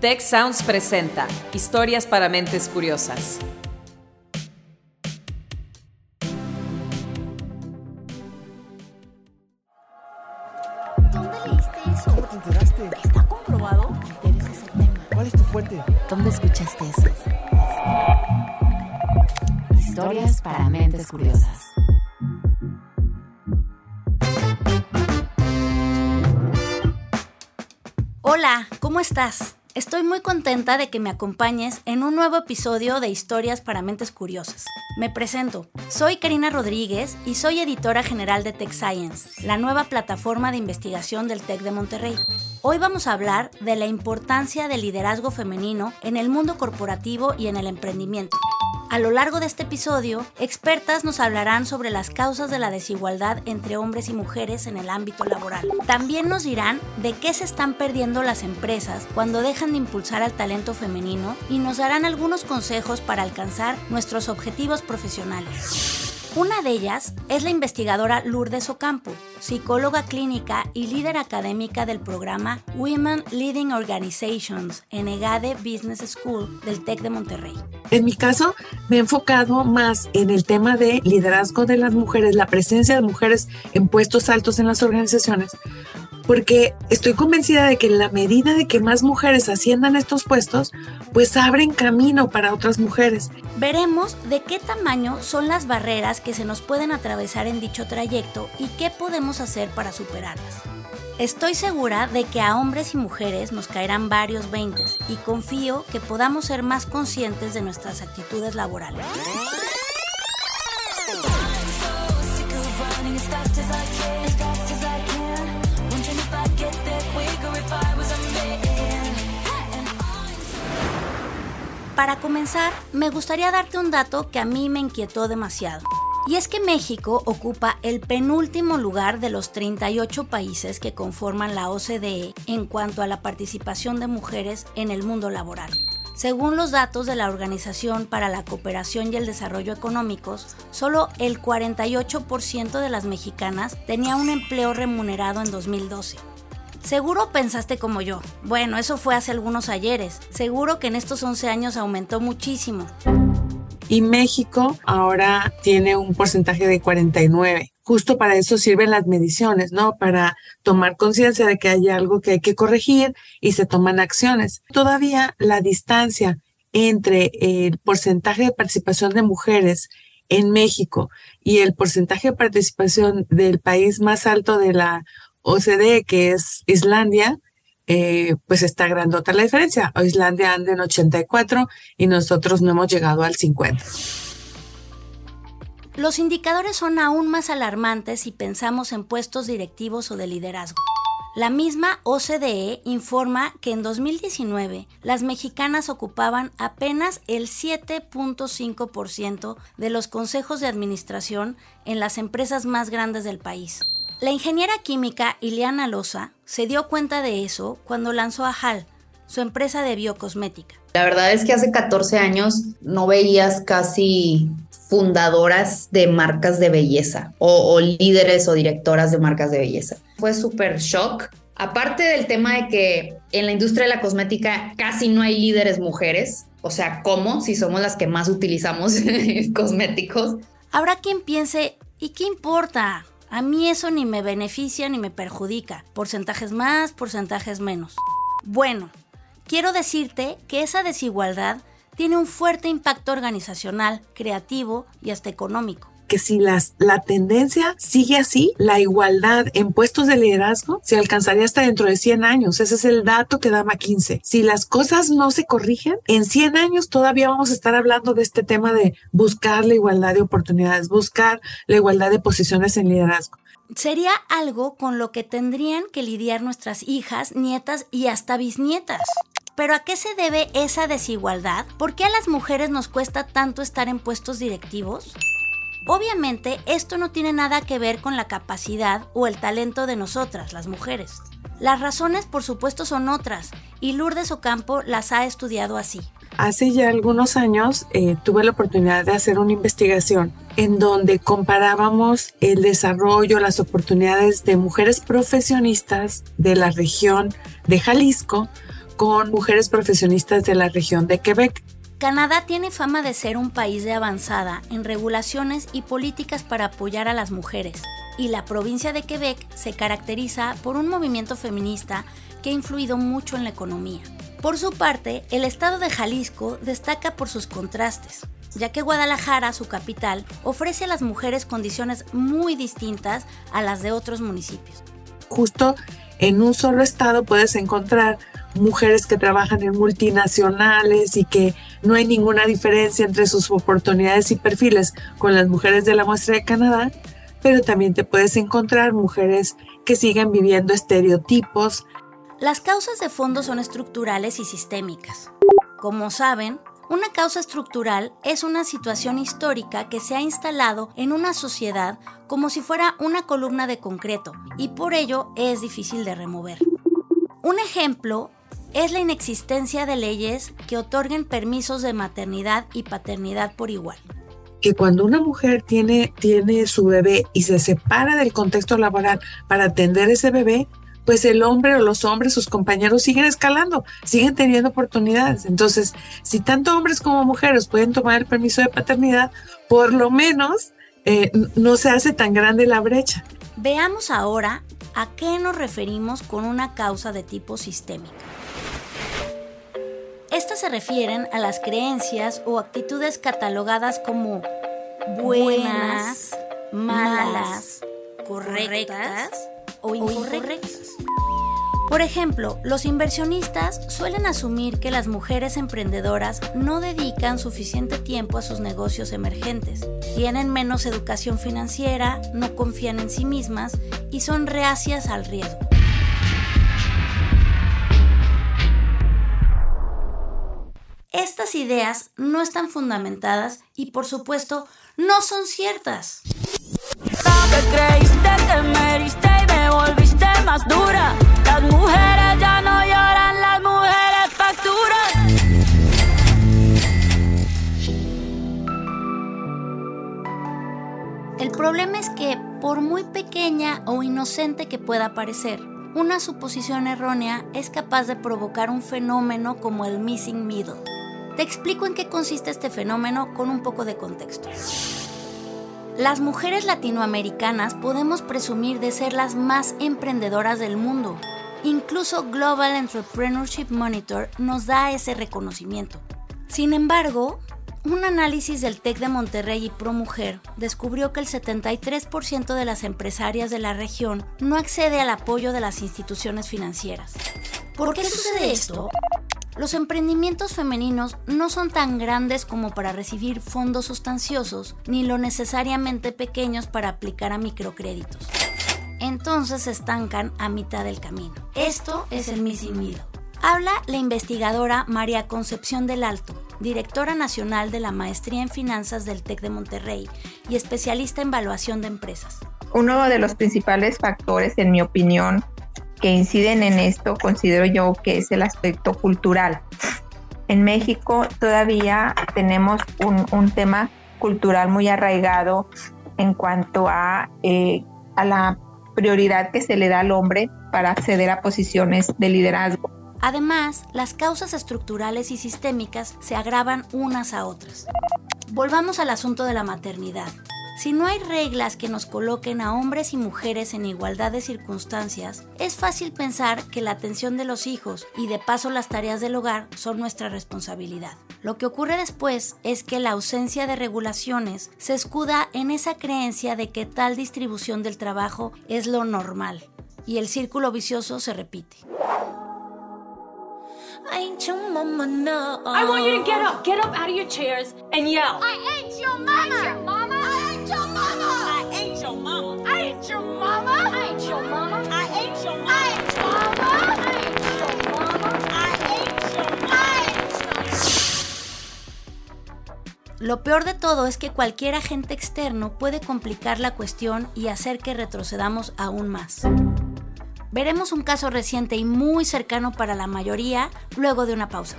Tech Sounds presenta Historias para mentes curiosas. ¿Dónde leíste eso? ¿Cómo te enteraste? ¿Está comprobado? Me interesa ese tema. ¿Cuál es tu fuente? ¿Dónde escuchaste eso? Historias para mentes curiosas. Hola, ¿cómo estás? Estoy muy contenta de que me acompañes en un nuevo episodio de Historias para Mentes Curiosas. Me presento, soy Karina Rodríguez y soy editora general de Tech Science, la nueva plataforma de investigación del TEC de Monterrey. Hoy vamos a hablar de la importancia del liderazgo femenino en el mundo corporativo y en el emprendimiento. A lo largo de este episodio, expertas nos hablarán sobre las causas de la desigualdad entre hombres y mujeres en el ámbito laboral. También nos dirán de qué se están perdiendo las empresas cuando dejan de impulsar al talento femenino y nos darán algunos consejos para alcanzar nuestros objetivos profesionales. Una de ellas es la investigadora Lourdes Ocampo, psicóloga clínica y líder académica del programa Women Leading Organizations en EGADE Business School del TEC de Monterrey. En mi caso, me he enfocado más en el tema de liderazgo de las mujeres, la presencia de mujeres en puestos altos en las organizaciones, porque estoy convencida de que en la medida de que más mujeres asciendan estos puestos, pues abren camino para otras mujeres. Veremos de qué tamaño son las barreras que se nos pueden atravesar en dicho trayecto y qué podemos hacer para superarlas. Estoy segura de que a hombres y mujeres nos caerán varios veintes y confío que podamos ser más conscientes de nuestras actitudes laborales. Para comenzar, me gustaría darte un dato que a mí me inquietó demasiado. Y es que México ocupa el penúltimo lugar de los 38 países que conforman la OCDE en cuanto a la participación de mujeres en el mundo laboral. Según los datos de la Organización para la Cooperación y el Desarrollo Económicos, solo el 48% de las mexicanas tenía un empleo remunerado en 2012. Seguro pensaste como yo. Bueno, eso fue hace algunos ayeres. Seguro que en estos 11 años aumentó muchísimo. Y México ahora tiene un porcentaje de 49. Justo para eso sirven las mediciones, ¿no? Para tomar conciencia de que hay algo que hay que corregir y se toman acciones. Todavía la distancia entre el porcentaje de participación de mujeres en México y el porcentaje de participación del país más alto de la OCDE, que es Islandia, eh, pues está grandota la diferencia. Islandia anda en 84 y nosotros no hemos llegado al 50. Los indicadores son aún más alarmantes si pensamos en puestos directivos o de liderazgo. La misma OCDE informa que en 2019 las mexicanas ocupaban apenas el 7.5% de los consejos de administración en las empresas más grandes del país. La ingeniera química Ileana Loza se dio cuenta de eso cuando lanzó a HAL, su empresa de biocosmética. La verdad es que hace 14 años no veías casi fundadoras de marcas de belleza o, o líderes o directoras de marcas de belleza. Fue súper shock. Aparte del tema de que en la industria de la cosmética casi no hay líderes mujeres, o sea, ¿cómo? Si somos las que más utilizamos cosméticos. Habrá quien piense, ¿y qué importa? A mí eso ni me beneficia ni me perjudica. Porcentajes más, porcentajes menos. Bueno, quiero decirte que esa desigualdad tiene un fuerte impacto organizacional, creativo y hasta económico que si las, la tendencia sigue así, la igualdad en puestos de liderazgo se alcanzaría hasta dentro de 100 años. Ese es el dato que da McKinsey. Si las cosas no se corrigen, en 100 años todavía vamos a estar hablando de este tema de buscar la igualdad de oportunidades, buscar la igualdad de posiciones en liderazgo. Sería algo con lo que tendrían que lidiar nuestras hijas, nietas y hasta bisnietas. Pero ¿a qué se debe esa desigualdad? ¿Por qué a las mujeres nos cuesta tanto estar en puestos directivos? Obviamente esto no tiene nada que ver con la capacidad o el talento de nosotras, las mujeres. Las razones por supuesto son otras y Lourdes Ocampo las ha estudiado así. Hace ya algunos años eh, tuve la oportunidad de hacer una investigación en donde comparábamos el desarrollo, las oportunidades de mujeres profesionistas de la región de Jalisco con mujeres profesionistas de la región de Quebec. Canadá tiene fama de ser un país de avanzada en regulaciones y políticas para apoyar a las mujeres, y la provincia de Quebec se caracteriza por un movimiento feminista que ha influido mucho en la economía. Por su parte, el estado de Jalisco destaca por sus contrastes, ya que Guadalajara, su capital, ofrece a las mujeres condiciones muy distintas a las de otros municipios. Justo en un solo estado puedes encontrar mujeres que trabajan en multinacionales y que no hay ninguna diferencia entre sus oportunidades y perfiles con las mujeres de la muestra de Canadá, pero también te puedes encontrar mujeres que siguen viviendo estereotipos. Las causas de fondo son estructurales y sistémicas. Como saben, una causa estructural es una situación histórica que se ha instalado en una sociedad como si fuera una columna de concreto y por ello es difícil de remover. Un ejemplo es la inexistencia de leyes que otorguen permisos de maternidad y paternidad por igual. Que cuando una mujer tiene, tiene su bebé y se separa del contexto laboral para atender ese bebé, pues el hombre o los hombres, sus compañeros siguen escalando, siguen teniendo oportunidades. Entonces, si tanto hombres como mujeres pueden tomar el permiso de paternidad, por lo menos eh, no se hace tan grande la brecha. Veamos ahora a qué nos referimos con una causa de tipo sistémico. Estas se refieren a las creencias o actitudes catalogadas como buenas, malas, correctas o incorrectas. Por ejemplo, los inversionistas suelen asumir que las mujeres emprendedoras no dedican suficiente tiempo a sus negocios emergentes, tienen menos educación financiera, no confían en sí mismas y son reacias al riesgo. Estas ideas no están fundamentadas y por supuesto no son ciertas. creíste que me y me volviste más dura. Las mujeres ya no lloran, las mujeres facturan. El problema es que, por muy pequeña o inocente que pueda parecer, una suposición errónea es capaz de provocar un fenómeno como el missing middle. Te explico en qué consiste este fenómeno con un poco de contexto. Las mujeres latinoamericanas podemos presumir de ser las más emprendedoras del mundo. Incluso Global Entrepreneurship Monitor nos da ese reconocimiento. Sin embargo, un análisis del TEC de Monterrey y ProMujer descubrió que el 73% de las empresarias de la región no accede al apoyo de las instituciones financieras. ¿Por, qué sucede esto? Los emprendimientos femeninos no son tan grandes como para recibir fondos sustanciosos, ni lo necesariamente pequeños para aplicar a microcréditos. Entonces se estancan a mitad del camino. Esto es el missing Habla la investigadora María Concepción del Alto, directora nacional de la Maestría en Finanzas del TEC de Monterrey y especialista en evaluación de empresas. Uno de los principales factores, en mi opinión, que inciden en esto considero yo que es el aspecto cultural. En México todavía tenemos un, tema cultural muy arraigado en cuanto a, eh, a la prioridad que se le da al hombre para acceder a posiciones de liderazgo. Además, las causas estructurales y sistémicas se agravan unas a otras. Volvamos al asunto de la maternidad. Si no hay reglas que nos coloquen a hombres y mujeres en igualdad de circunstancias, es fácil pensar que la atención de los hijos y de paso las tareas del hogar son nuestra responsabilidad. Lo que ocurre después es que la ausencia de regulaciones se escuda en esa creencia de que tal distribución del trabajo es lo normal y el círculo vicioso se repite. I ain't your mama, no. I want you to get up, get up out of your chairs and yell. I ain't your mama. Lo peor de todo es que cualquier agente externo puede complicar la cuestión y hacer que retrocedamos aún más. Veremos un caso reciente y muy cercano para la mayoría luego de una pausa.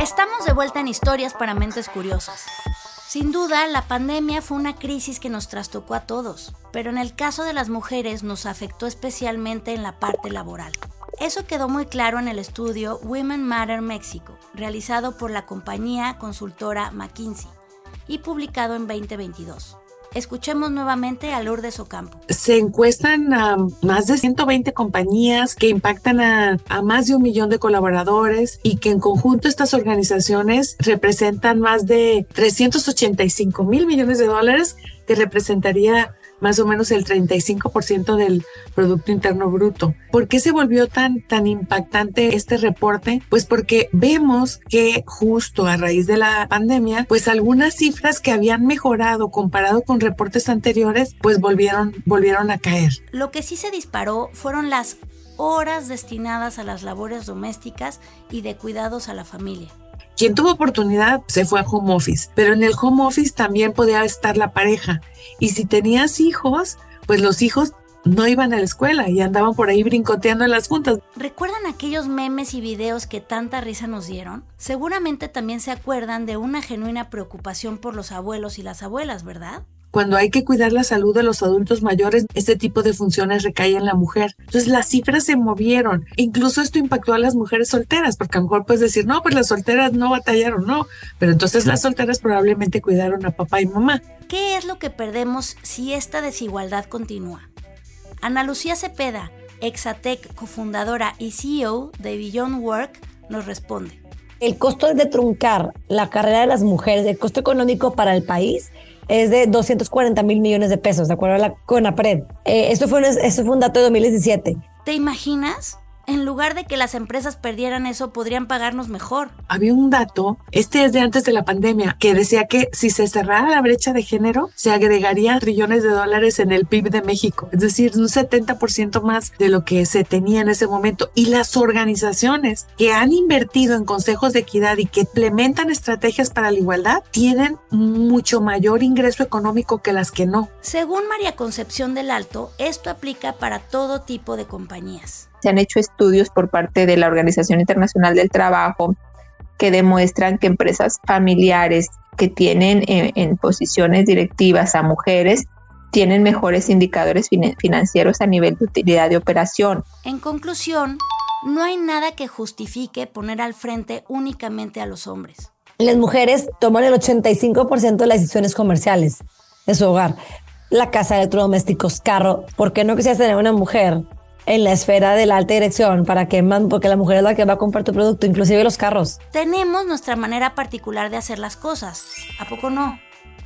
Estamos de vuelta en Historias para Mentes Curiosas. Sin duda, la pandemia fue una crisis que nos trastocó a todos, pero en el caso de las mujeres nos afectó especialmente en la parte laboral. Eso quedó muy claro en el estudio Women Matter México, realizado por la compañía consultora McKinsey y publicado en 2022. Escuchemos nuevamente a Lourdes Ocampo. Se encuestan a más de 120 compañías que impactan a, a, más de un millón de colaboradores y que en conjunto estas organizaciones representan más de 385 mil millones de dólares que representaría más o menos el 35% del Producto Interno Bruto. ¿Por qué se volvió tan, tan impactante este reporte? Pues porque vemos que justo a raíz de la pandemia, pues algunas cifras que habían mejorado comparado con reportes anteriores, pues volvieron, volvieron a caer. Lo que sí se disparó fueron las horas destinadas a las labores domésticas y de cuidados a la familia. Quien tuvo oportunidad se fue a home office, pero en el home office también podía estar la pareja. Y si tenías hijos, pues los hijos no iban a la escuela y andaban por ahí brincoteando en las juntas. ¿Recuerdan aquellos memes y videos que tanta risa nos dieron? Seguramente también se acuerdan de una genuina preocupación por los abuelos y las abuelas, ¿verdad? Cuando hay que cuidar la salud de los adultos mayores, este tipo de funciones recae en la mujer. Entonces las cifras se movieron. Incluso esto impactó a las mujeres solteras, porque a lo mejor puedes decir, no, pues las solteras no batallaron, no. Pero entonces las solteras probablemente cuidaron a papá y mamá. ¿Qué es lo que perdemos si esta desigualdad continúa? Ana Lucía Cepeda, Exatec, cofundadora y CEO de Beyond Work, nos responde. El costo de truncar la carrera de las mujeres, el costo económico para el país, es de 240 mil millones de pesos, de acuerdo a la CONAPRED. Eh, esto, fue un, esto fue un dato de 2017. ¿Te imaginas? En lugar de que las empresas perdieran eso, podrían pagarnos mejor. Había un dato, este es de antes de la pandemia, que decía que si se cerrara la brecha de género, se agregaría trillones de dólares en el PIB de México. Es decir, un 70% más de lo que se tenía en ese momento. Y las organizaciones que han invertido en consejos de equidad y que implementan estrategias para la igualdad tienen mucho mayor ingreso económico que las que no. Según María Concepción del Alto, esto aplica para todo tipo de compañías. Se han hecho estudios por parte de la Organización Internacional del Trabajo que demuestran que empresas familiares que tienen en, en posiciones directivas a mujeres tienen mejores indicadores fin financieros a nivel de utilidad de operación. En conclusión, no hay nada que justifique poner al frente únicamente a los hombres. Las mujeres toman el 85% de las decisiones comerciales de su hogar. La casa, electrodomésticos, carro. ¿Por qué no quisieras tener una mujer en la esfera de la alta dirección para que porque la mujer es la que va a comprar tu producto, inclusive los carros. Tenemos nuestra manera particular de hacer las cosas, ¿a poco no?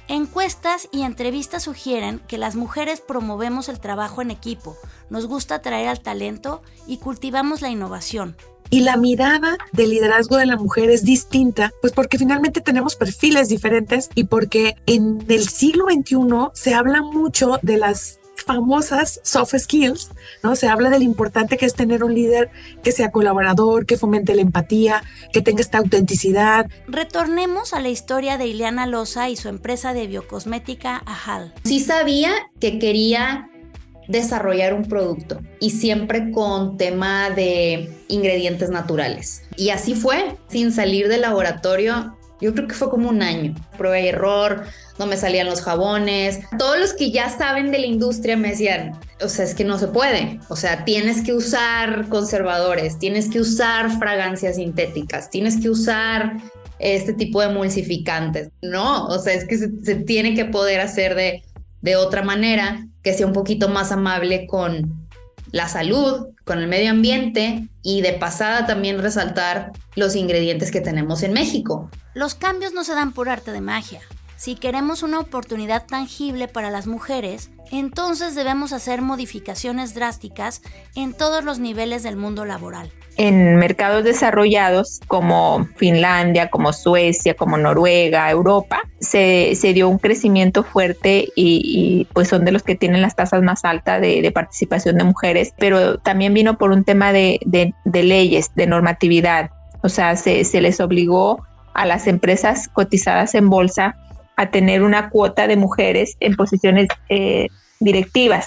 Encuestas y entrevistas sugieren que las mujeres promovemos el trabajo en equipo, nos gusta atraer al talento y cultivamos la innovación. Y la mirada del liderazgo de la mujer es distinta, pues porque finalmente tenemos perfiles diferentes y porque en el siglo XXI se habla mucho de las famosas soft skills, ¿no? Se habla de lo importante que es tener un líder que sea colaborador, que fomente la empatía, que tenga esta autenticidad. Retornemos a la historia de Ileana Loza y su empresa de biocosmética Ajal. Sí sabía que quería desarrollar un producto y siempre con tema de ingredientes naturales. Y así fue, sin salir del laboratorio, yo creo que fue como un año. Prueba y error, no me salían los jabones. Todos los que ya saben de la industria me decían, o sea, es que no se puede. O sea, tienes que usar conservadores, tienes que usar fragancias sintéticas, tienes que usar este tipo de emulsificantes. No, o sea, es que se, tiene que poder hacer de, de otra manera que sea un poquito más amable con la salud, con el medio ambiente y de pasada también resaltar los ingredientes que tenemos en México. Los cambios no se dan por arte de magia. Si queremos una oportunidad tangible para las mujeres, entonces debemos hacer modificaciones drásticas en todos los niveles del mundo laboral. en mercados desarrollados como Finlandia, como Suecia, como Noruega, Europa, se, dio un crecimiento fuerte y, pues son de los que tienen las tasas más altas de, participación de mujeres, pero también vino por un tema de, leyes, de normatividad. O sea, se, les obligó a las empresas cotizadas en bolsa a tener una cuota de mujeres en posiciones eh, directivas.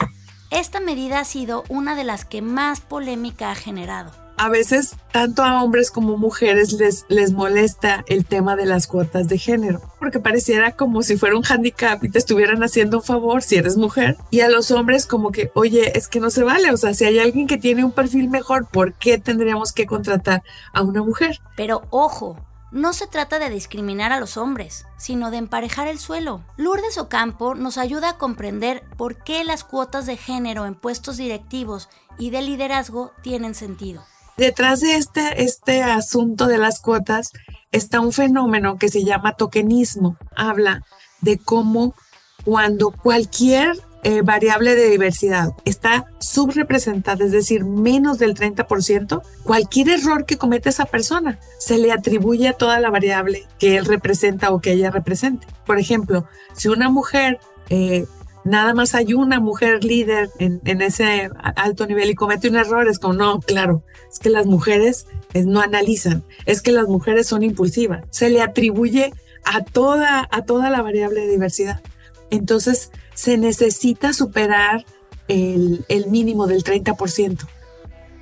Esta medida ha sido una de las que más polémica ha generado a veces tanto a hombres como mujeres les, les molesta el tema de las cuotas de género, porque pareciera como si fuera un handicap y te estuvieran haciendo un favor si eres mujer. Y a los hombres como que, oye, es que no se vale, o sea, si hay alguien que tiene un perfil mejor, ¿por qué tendríamos que contratar a una mujer? Pero ojo, no se trata de discriminar a los hombres, sino de emparejar el suelo. Lourdes Ocampo nos ayuda a comprender por qué las cuotas de género en puestos directivos y de liderazgo tienen sentido. Detrás de este, este asunto de las cuotas está un fenómeno que se llama tokenismo. Habla de cómo cuando cualquier eh, variable de diversidad está subrepresentada, es decir, menos del 30%, cualquier error que comete esa persona se le atribuye a toda la variable que él representa o que ella represente. Por ejemplo, si una mujer eh, nada más hay una mujer líder en, ese alto nivel y comete un error, es como, no, claro, es que las mujeres eh, no analizan, es que las mujeres son impulsivas, se le atribuye a toda, a toda la variable de diversidad. Entonces, se necesita superar el, el mínimo del 30%.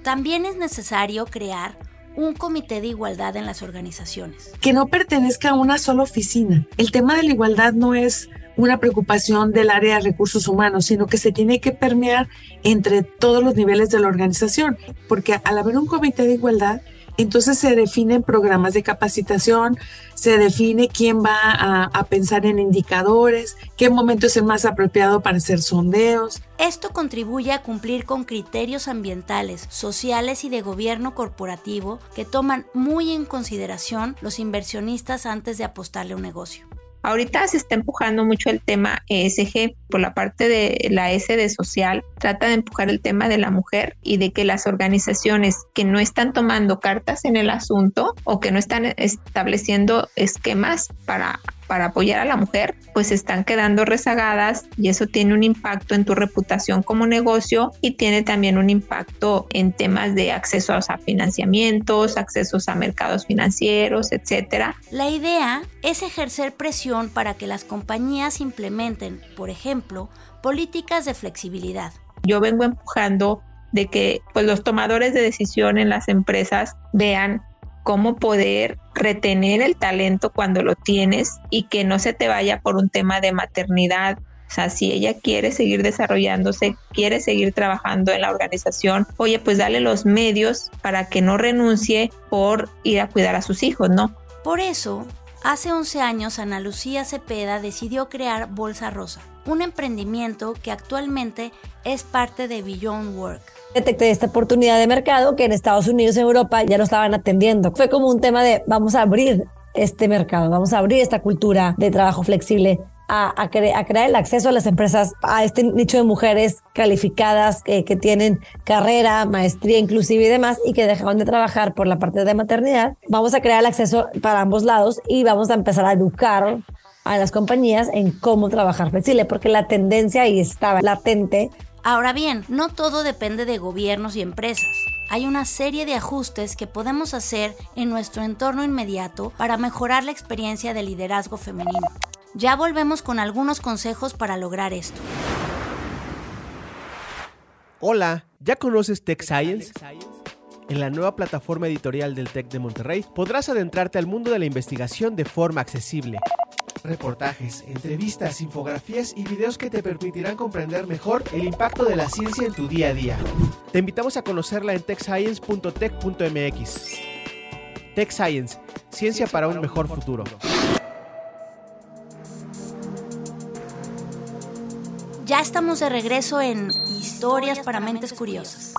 También es necesario crear un comité de igualdad en las organizaciones. Que no pertenezca a una sola oficina. El tema de la igualdad no es una preocupación del área de recursos humanos, sino que se tiene que permear entre todos los niveles de la organización, porque al haber un comité de igualdad, entonces se definen programas de capacitación, se define quién va a, pensar en indicadores, qué momento es el más apropiado para hacer sondeos. Esto contribuye a cumplir con criterios ambientales, sociales y de gobierno corporativo que toman muy en consideración los inversionistas antes de apostarle a un negocio. Ahorita se está empujando mucho el tema ESG por la parte de la S de social, trata de empujar el tema de la mujer y de que las organizaciones que no están tomando cartas en el asunto o que no están estableciendo esquemas para para apoyar a la mujer, pues están quedando rezagadas y eso tiene un impacto en tu reputación como negocio y tiene también un impacto en temas de acceso a financiamientos, accesos a mercados financieros, etcétera. La idea es ejercer presión para que las compañías implementen, por ejemplo, políticas de flexibilidad. Yo vengo empujando de que pues los tomadores de decisión en las empresas vean cómo poder retener el talento cuando lo tienes y que no se te vaya por un tema de maternidad. O sea, si ella quiere seguir desarrollándose, quiere seguir trabajando en la organización, oye, pues dale los medios para que no renuncie por ir a cuidar a sus hijos, ¿no? Por eso, hace 11 años Ana Lucía Cepeda decidió crear Bolsa Rosa, un emprendimiento que actualmente es parte de Beyond Work detecté esta oportunidad de mercado que en Estados Unidos y Europa ya lo estaban atendiendo. Fue como un tema de vamos a abrir este mercado, vamos a abrir esta cultura de trabajo flexible. A, crear el acceso a las empresas, a este nicho de mujeres calificadas que tienen carrera, maestría inclusive y demás, y que dejaron de trabajar por la parte de maternidad. Vamos a crear el acceso para ambos lados y vamos a empezar a educar a las compañías en cómo trabajar flexible, porque la tendencia ahí estaba latente Ahora bien, no todo depende de gobiernos y empresas. Hay una serie de ajustes que podemos hacer en nuestro entorno inmediato para mejorar la experiencia de liderazgo femenino. Ya volvemos con algunos consejos para lograr esto. Hola, ¿ya conoces Tech Science? En la nueva plataforma editorial del TEC de Monterrey podrás adentrarte al mundo de la investigación de forma accesible reportajes, entrevistas, infografías y videos que te permitirán comprender mejor el impacto de la ciencia en tu día a día. Te invitamos a conocerla en techscience.tech.mx. Tech Science, ciencia para un mejor futuro. Ya estamos de regreso en Historias para Mentes Curiosas.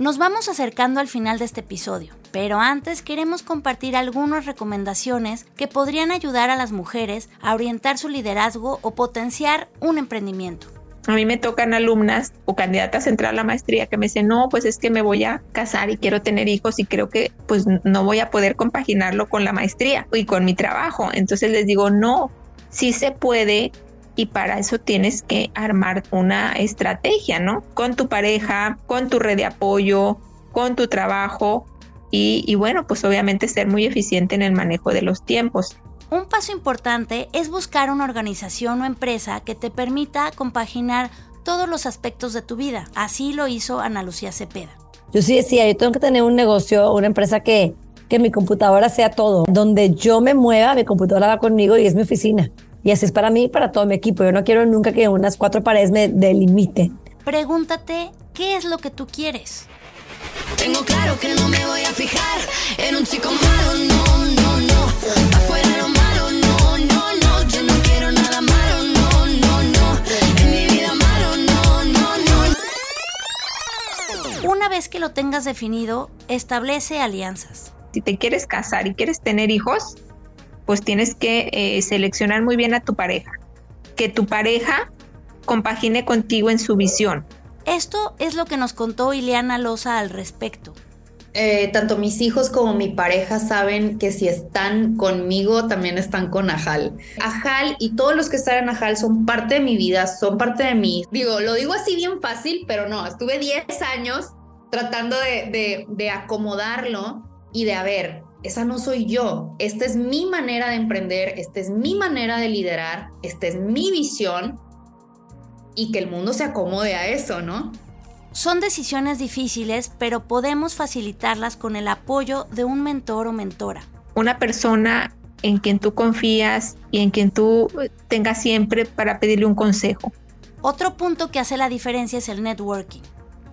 Nos vamos acercando al final de este episodio, pero antes queremos compartir algunas recomendaciones que podrían ayudar a las mujeres a orientar su liderazgo o potenciar un emprendimiento. A mí me tocan alumnas o candidatas a entrar a la maestría que me dicen, no, pues es que me voy a casar y quiero tener hijos y creo que pues no voy a poder compaginarlo con la maestría y con mi trabajo. Entonces les digo, no, sí se puede y para eso tienes que armar una estrategia, ¿no? Con tu pareja, con tu red de apoyo, con tu trabajo y, y bueno, pues obviamente ser muy eficiente en el manejo de los tiempos. Un paso importante es buscar una organización o empresa que te permita compaginar todos los aspectos de tu vida. Así lo hizo Ana Lucía Cepeda. Yo sí decía, yo tengo que tener un negocio, una empresa que, que mi computadora sea todo. Donde yo me mueva, mi computadora va conmigo y es mi oficina. Y así es para mí y para todo mi equipo. Yo no quiero nunca que unas cuatro paredes me delimiten. Pregúntate, ¿qué es lo que tú quieres? Tengo claro que no me voy a fijar en un chico malo, no, no, no. Afuera lo malo, no, no, no. Yo no quiero nada malo, no, no, no. En mi vida malo, no, no, no. Una vez que lo tengas definido, establece alianzas. Si te quieres casar y quieres tener hijos, pues tienes que eh, seleccionar muy bien a tu pareja. Que tu pareja compagine contigo en su visión. Esto es lo que nos contó Ileana Loza al respecto. Eh, tanto mis hijos como mi pareja saben que si están conmigo, también están con Ajal. Ajal y todos los que están en Ajal son parte de mi vida, son parte de mí. Digo, lo digo así bien fácil, pero no, estuve 10 años tratando de, de, de acomodarlo y de, a ver, esa no soy yo, esta es mi manera de emprender, esta es mi manera de liderar, esta es mi visión y que el mundo se acomode a eso, ¿no? Son decisiones difíciles, pero podemos facilitarlas con el apoyo de un mentor o mentora. Una persona en quien tú confías y en quien tú tengas siempre para pedirle un consejo. Otro punto que hace la diferencia es el networking.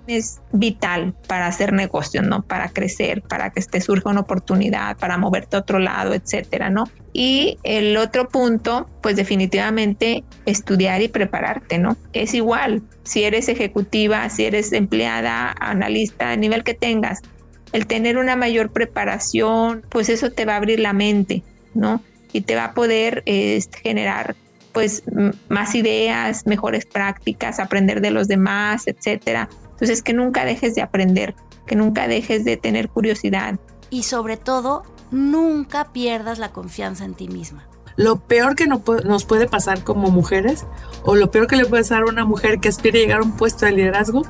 Es vital para hacer negocio, ¿no? Para crecer, para que te surja una oportunidad, para moverte a otro lado, etcétera, ¿no? Y el otro punto, pues definitivamente estudiar y prepararte, ¿no? Es igual, si eres ejecutiva, si eres empleada, analista, a nivel que tengas, el tener una mayor preparación, pues eso te va a abrir la mente, ¿no? Y te va a poder eh, generar pues más ideas, mejores prácticas, aprender de los demás, etcétera. Entonces que nunca dejes de aprender, que nunca dejes de tener curiosidad. Y sobre todo, nunca pierdas la confianza en ti misma. Lo peor que nos puede pasar como mujeres, o lo peor que le puede pasar a una mujer que aspire a llegar a un puesto de liderazgo,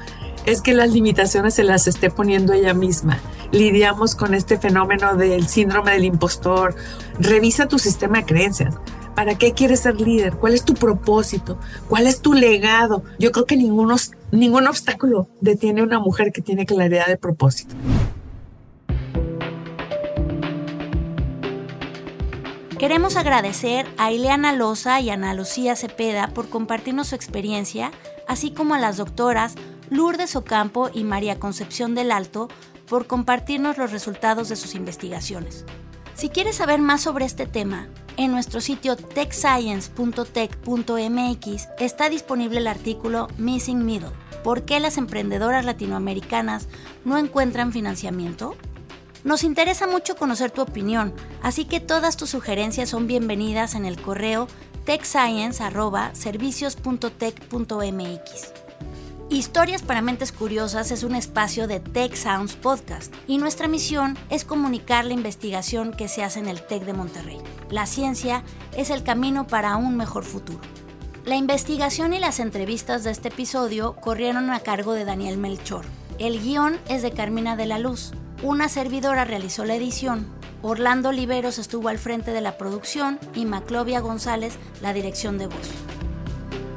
es que las limitaciones se las esté poniendo ella misma. Lidiamos con este fenómeno del síndrome del impostor. Revisa tu sistema de creencias. ¿Para qué quieres ser líder? ¿Cuál es tu propósito? ¿Cuál es tu legado? Yo creo que ningún, ningún obstáculo detiene a una mujer que tiene claridad de propósito. Queremos agradecer a Ileana Loza y Ana Lucía Cepeda por compartirnos su experiencia, así como a las doctoras Lourdes Ocampo y María Concepción del Alto por compartirnos los resultados de sus investigaciones. Si quieres saber más sobre este tema, en nuestro sitio techscience.tech.mx está disponible el artículo Missing Middle. ¿Por qué las emprendedoras latinoamericanas no encuentran financiamiento? Nos interesa mucho conocer tu opinión, así que todas tus sugerencias son bienvenidas en el correo techscience.servicios.tech.mx. Historias para Mentes Curiosas es un espacio de Tech Sounds Podcast y nuestra misión es comunicar la investigación que se hace en el TEC de Monterrey. La ciencia es el camino para un mejor futuro. La investigación y las entrevistas de este episodio corrieron a cargo de Daniel Melchor. El guion es de Carmina de la Luz. Una servidora realizó la edición. Orlando Oliveros estuvo al frente de la producción y Maclovia González la dirección de voz.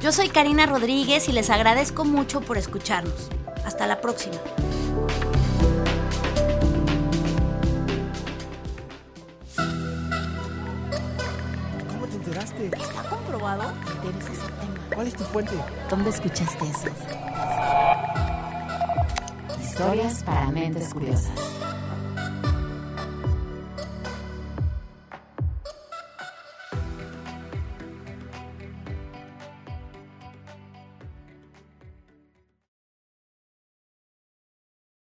Yo soy Karina Rodríguez y les agradezco mucho por escucharnos. Hasta la próxima. ¿Cómo te enteraste? ¿Está comprobado? Debes ese tema. ¿Cuál es tu fuente? ¿Dónde escuchaste eso? Historias para mentes curiosas.